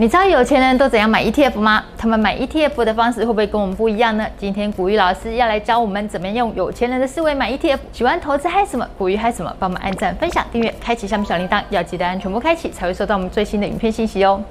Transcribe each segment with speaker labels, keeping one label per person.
Speaker 1: 你知道有钱人都怎样买 ETF 吗？他们买 ETF 的方式会不会跟我们不一样呢？今天古玉老师要来教我们怎么用有钱人的思维买 ETF。喜欢投资嗨什么？古玉嗨什么？帮忙按赞、分享、订阅、开启下面小铃铛，要记得按全部开启，才会收到我们最新的影片信息哦。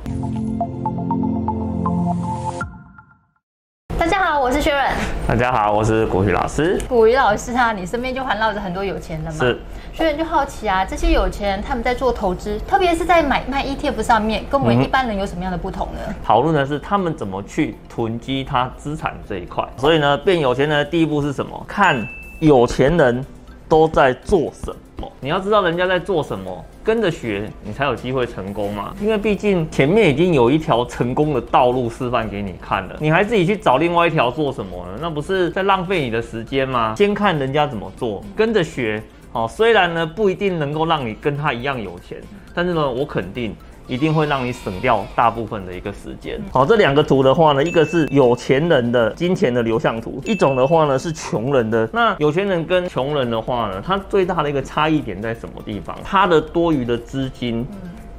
Speaker 1: 大家好，我是薛润。
Speaker 2: 大家好，我是古雨老师。
Speaker 1: 古雨老师啊，你身边就环绕着很多有钱人嘛。
Speaker 2: 是。
Speaker 1: 所以就好奇啊，这些有钱人他们在做投资，特别是在买卖 ETF 上面，跟我们一般人有什么样的不同呢？
Speaker 2: 讨论的是他们怎么去囤积他资产这一块。所以呢，变有钱人的第一步是什么？看有钱人都在做什么。你要知道人家在做什么。跟着学，你才有机会成功嘛。因为毕竟前面已经有一条成功的道路示范给你看了，你还自己去找另外一条做什么呢？那不是在浪费你的时间吗？先看人家怎么做，跟着学。好，虽然呢不一定能够让你跟他一样有钱，但是呢，我肯定。一定会让你省掉大部分的一个时间。好，这两个图的话呢，一个是有钱人的金钱的流向图，一种的话呢是穷人的。那有钱人跟穷人的话呢，它最大的一个差异点在什么地方？它的多余的资金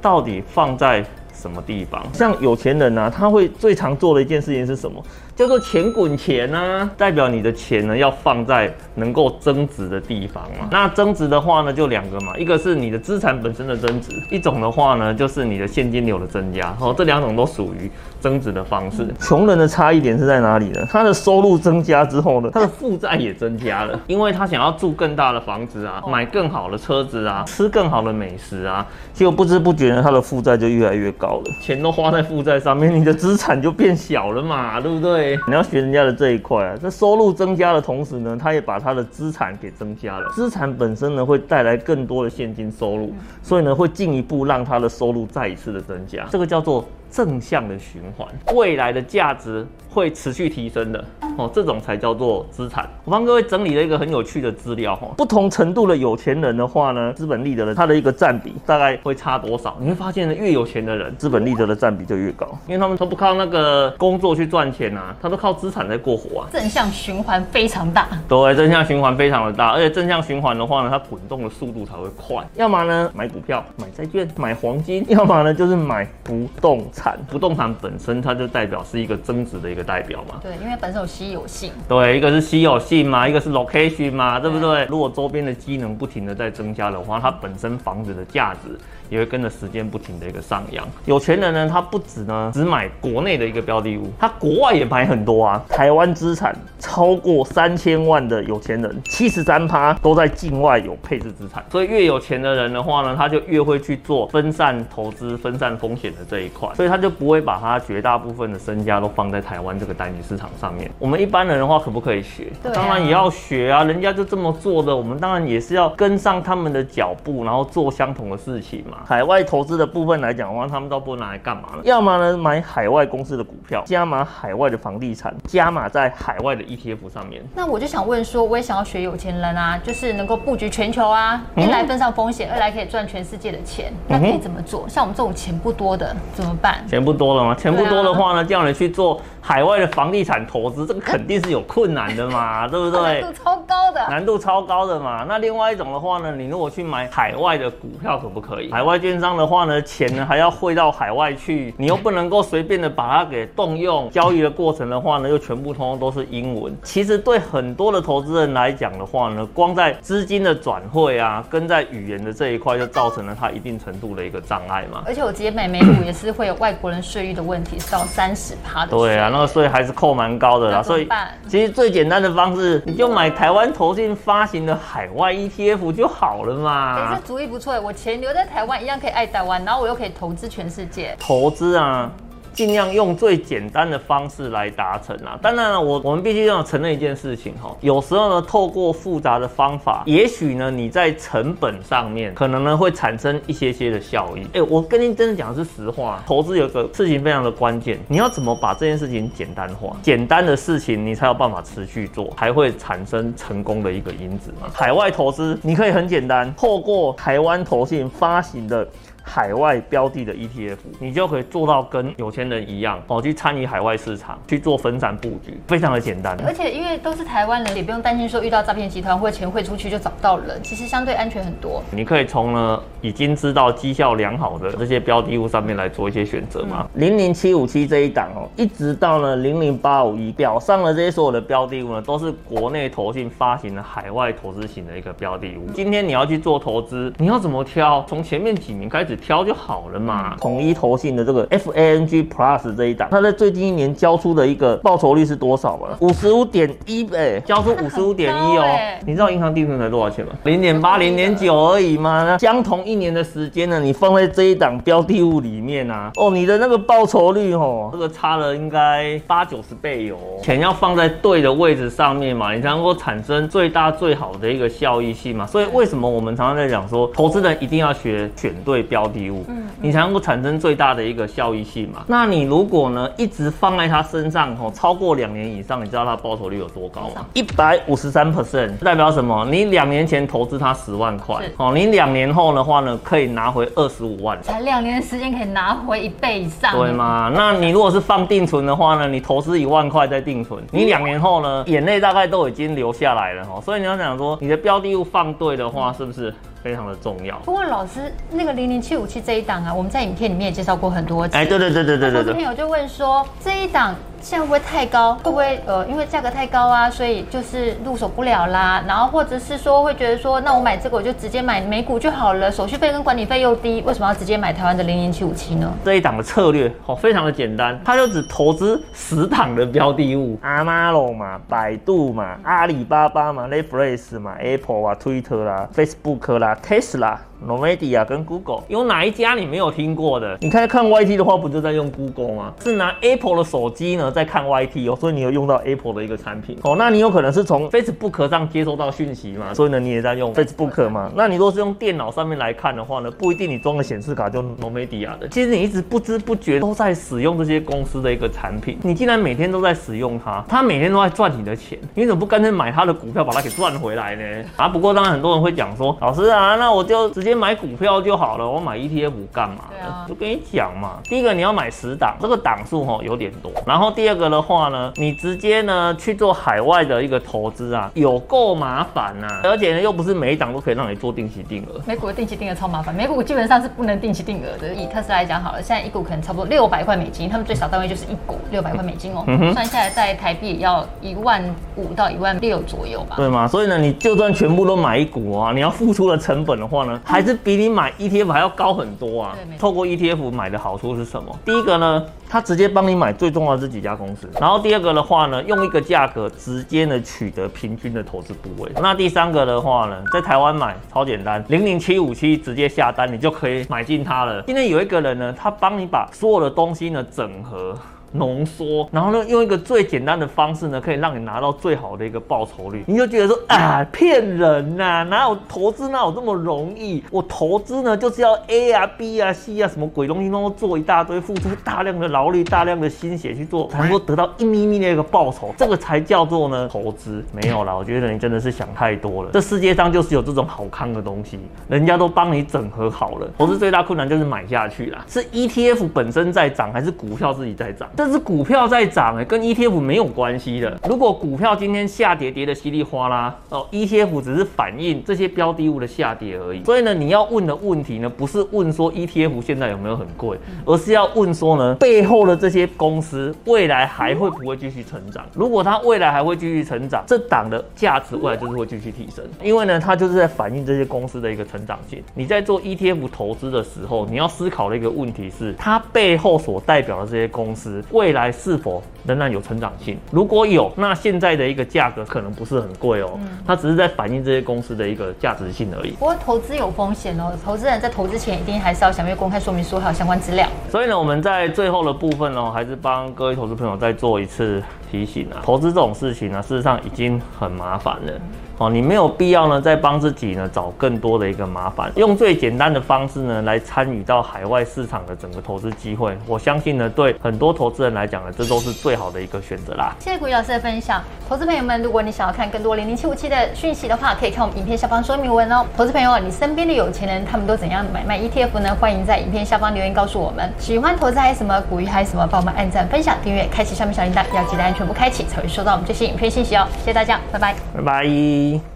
Speaker 2: 到底放在什么地方？像有钱人呢、他会最常做的一件事情是什么？叫做钱滚钱啊，代表你的钱呢要放在能够增值的地方嘛。那增值的话呢，就两个嘛，一个是你的资产本身的增值，一种的话呢就是你的现金流的增加。哦，这两种都属于增值的方式。穷人的差异点是在哪里呢？他的收入增加之后呢，他的负债也增加了，因为他想要住更大的房子啊，买更好的车子啊，吃更好的美食啊，结果不知不觉呢，他的负债就越来越高了，钱都花在负债上面，你的资产就变小了嘛，对不对？你要学人家的这一块啊，在收入增加的同时呢，他也把他的资产给增加了。资产本身呢，会带来更多的现金收入，所以呢，会进一步让他的收入再一次的增加。这个叫做正向的循环，未来的价值会持续提升的哦，这种才叫做资产。我帮各位整理了一个很有趣的资料哈，不同程度的有钱人的话呢，资本利得的它的一个占比大概会差多少？你会发现呢，越有钱的人，资本利得的占比就越高，因为他们都不靠那个工作去赚钱啊，他都靠资产在过活啊。
Speaker 1: 正向循环非常大，
Speaker 2: 对，正向循环非常的大，而且正向循环的话呢，它滚动的速度才会快。要么呢，买股票、买债券、买黄金；要么呢，就是买不动产。不动产本身它就代表是一个增值的一个代表嘛。
Speaker 1: 对，因为本身有稀有性。
Speaker 2: 对，一个是稀有性嘛，一个是 location 嘛，对不对？如果周边的机能不停的在增加的话，它本身房子的价值也会跟着时间不停的一个上扬。有钱人呢，他不止呢只买国内的一个标的物，他国外也买很多啊。台湾资产超过三千万的有钱人，七十三趴都在境外有配置资产。所以越有钱的人的话呢，他就越会去做分散投资、分散风险的这一块，所以他就不会把他绝大部分的身家都放在台湾这个单一市场上面。我们一般人的话，可不可以学？对啊。当然也要学啊，人家就这么做的，我们当然也是要跟上他们的脚步，然后做相同的事情嘛。海外投资的部分来讲的话，他们都不拿来干嘛呢？要么呢买海外公司的股票，加码海外的房地产，加码在海外的 ETF 上面。
Speaker 1: 那我就想问说，我也想要学有钱人啊，就是能够布局全球啊，一来分散风险，二来可以赚全世界的钱，那可以怎么做？像我们这种钱不多的怎么办？
Speaker 2: 钱不多了吗？钱不多的话呢，叫你去做海外的房地产投资，这个 肯定是有困难的嘛，对不对？
Speaker 1: 难度超高的，
Speaker 2: 难度超高的嘛。那另外一种的话呢，你如果去买海外的股票，可不可以？海外券商的话呢，钱呢还要汇到海外去，你又不能够随便的把它给动用。交易的过程的话呢，又全部通通都是英文。其实对很多的投资人来讲的话呢，光在资金的转汇啊，跟在语言的这一块，就造成了它一定程度的一个障碍嘛。
Speaker 1: 而且我直接买美股也是会有外国人税率的问题，是到三十趴的。
Speaker 2: 对啊，那个税还是扣蛮高的啦。所以其实最简单的方式，你就买台湾投信发行的海外 ETF 就好了嘛。
Speaker 1: 哎，这主意不错，我钱留在台湾一样可以爱台湾，然后我又可以投资全世界。
Speaker 2: 投资啊。尽量用最简单的方式来达成啊！当然了，我我们必须要承认一件事情哈，有时候呢，透过复杂的方法，也许呢，你在成本上面可能呢会产生一些些的效益。哎，我跟您真的讲的是实话，投资有个事情非常的关键，你要怎么把这件事情简单化？简单的事情你才有办法持续做，才会产生成功的一个因子嘛。海外投资你可以很简单，透过台湾投信发行的。海外标的的 ETF，你就可以做到跟有钱人一样哦，去参与海外市场，去做分散布局，非常的简单。
Speaker 1: 而且因为都是台湾人，也不用担心说遇到诈骗集团或者钱汇出去就找不到人，其实相对安全很多。
Speaker 2: 你可以从呢已经知道绩效良好的这些标的物上面来做一些选择嘛。零零七五七这一档哦，一直到呢零零八五一表上的这些所有的标的物呢，都是国内投信发行的海外投资型的一个标的物。今天你要去做投资，你要怎么挑？从前面几名开始挑就好了嘛。统一投信的这个 FANG Plus 这一档，它在最近一年交出的一个报酬率是多少吗？五十五点一倍，交出五十五点一哦。你知道银行定存才多少钱吗？零点八、零点九而已嘛。那相同一年的时间呢，你放在这一档标的物里面啊，哦，你的那个报酬率哦，这个差了应该八九十倍有哦。钱要放在对的位置上面嘛，你才能够产生最大最好的一个效益性嘛。所以为什么我们常常在讲说，投资人一定要学选对标的物，嗯，你才能够产生最大的一个效益性嘛。那你如果呢一直放在他身上哦，超过两年以上，你知道它报酬率有多高吗？一百五十三 percent，代表什么？你两年前投资它十万块，哦，你两年后的话呢，可以拿回二十五万，
Speaker 1: 才两年的时间可以拿回一倍以上，
Speaker 2: 对吗？那你如果是放定存的话呢，你投资一万块在定存，你两年后呢，眼泪大概都已经流下来了哈。所以你要想说，你的标的物放对的话，是不是？非常的重要。不过
Speaker 1: 老师，那个零零七五七这一档啊，我们在影片里面也介绍过很多次。
Speaker 2: 哎，对对对对对对对。
Speaker 1: 朋友就问说，这一档现在会不会太高？会不会呃，因为价格太高啊，所以就是入手不了啦？然后或者是说会觉得说，那我买这个我就直接买美股就好了，手续费跟管理费又低，为什么要直接买台湾的零零七五七呢？
Speaker 2: 这一档的策略哦，非常的简单，它就只投资十档的标的物，阿玛龙嘛，百度嘛，阿里巴巴嘛，Netflix 嘛，Apple 啊，Twitter 啦，Facebook 啦。Tesla、Nvidia 跟 Google 有哪一家你没有听过的？你看看 YT 的话，不就在用 Google 吗？是拿 Apple 的手机呢在看 YT 哦，所以你有用到 Apple 的一个产品哦。那你有可能是从 Facebook 上接收到讯息嘛，所以呢你也在用 Facebook 嘛。那你如果是用电脑上面来看的话呢，不一定你装的显示卡就 Nvidia 的。其实你一直不知不觉都在使用这些公司的一个产品，你既然每天都在使用它，它每天都在赚你的钱，你怎么不干脆买它的股票把它给赚回来呢？啊，不过当然很多人会讲说，老师。啊，那我就直接买股票就好了。我买 ETF 干嘛？对啊，就跟你讲嘛。第一个你要买十档，这个档数哈有点多。然后第二个的话呢，你直接呢去做海外的一个投资啊，有够麻烦呐。而且呢又不是每一档都可以让你做定期定额。
Speaker 1: 美股的定期定额超麻烦，美股基本上是不能定期定额的。以特斯拉来讲好了，现在一股可能差不多六百块美金，他们最少单位就是一股六百块美金哦。嗯，算下来在台币也要一万五到一万六左右吧。
Speaker 2: 对吗？所以呢，你就算全部都买一股啊，你要付出的成成本的话呢，还是比你买 ETF 还要高很多啊。透过 ETF 买的好处是什么？第一个呢，它直接帮你买最重要的这几家公司。然后第二个的话呢，用一个价格直接呢取得平均的投资部位。那第三个的话呢，在台湾买超简单，零零七五七直接下单，你就可以买进它了。今天有一个人呢，他帮你把所有的东西呢整合。浓缩，然后呢，用一个最简单的方式呢，可以让你拿到最好的一个报酬率。你就觉得说啊，骗人呐、啊，哪有投资哪有这么容易？我投资呢，就是要 A 啊、B 啊、C 啊，什么鬼东西都做一大堆，付出大量的劳力、大量的心血去做，才能够得到一咪咪的一个报酬。这个才叫做呢投资。没有啦，我觉得你真的是想太多了。这世界上就是有这种好康的东西，人家都帮你整合好了。投资最大困难就是买下去啦。是 ETF 本身在涨，还是股票自己在涨？这是股票在涨，哎，跟 ETF 没有关系的。如果股票今天下跌，跌得稀里哗啦，哦，ETF 只是反映这些标的物的下跌而已。所以呢，你要问的问题呢，不是问说 ETF 现在有没有很贵，而是要问说呢，背后的这些公司未来还会不会继续成长？如果它未来还会继续成长，这档的价值未来就是会继续提升，因为呢，它就是在反映这些公司的一个成长性。你在做 ETF 投资的时候，你要思考的一个问题是，它背后所代表的这些公司未来。是否仍然有成长性？如果有，那现在的一个价格可能不是很贵哦，它只是在反映这些公司的一个价值性而已。
Speaker 1: 不过投资有风险哦，投资人在投资前一定还是要详阅公开说明书还有相关资料。
Speaker 2: 所以呢，我们在最后的部分呢，还是帮各位投资朋友再做一次提醒啊，投资这种事情呢，事实上已经很麻烦了。哦，你没有必要呢，再帮自己呢找更多的一个麻烦，用最简单的方式呢来参与到海外市场的整个投资机会。我相信呢，对很多投资人来讲呢，这都是最好的一个选择啦。
Speaker 1: 谢谢古老师的分享，投资朋友们，如果你想要看更多零零七五七的讯息的话，可以看我们影片下方说明文哦。投资朋友，你身边的有钱人他们都怎样买卖 ETF 呢？欢迎在影片下方留言告诉我们。喜欢投资还是什么，股鱼还是什么，帮我们按赞、分享、订阅、开启下面小铃铛，要记得按全部开启才会收到我们这些影片信息哦。谢谢大家，拜拜，
Speaker 2: 拜拜。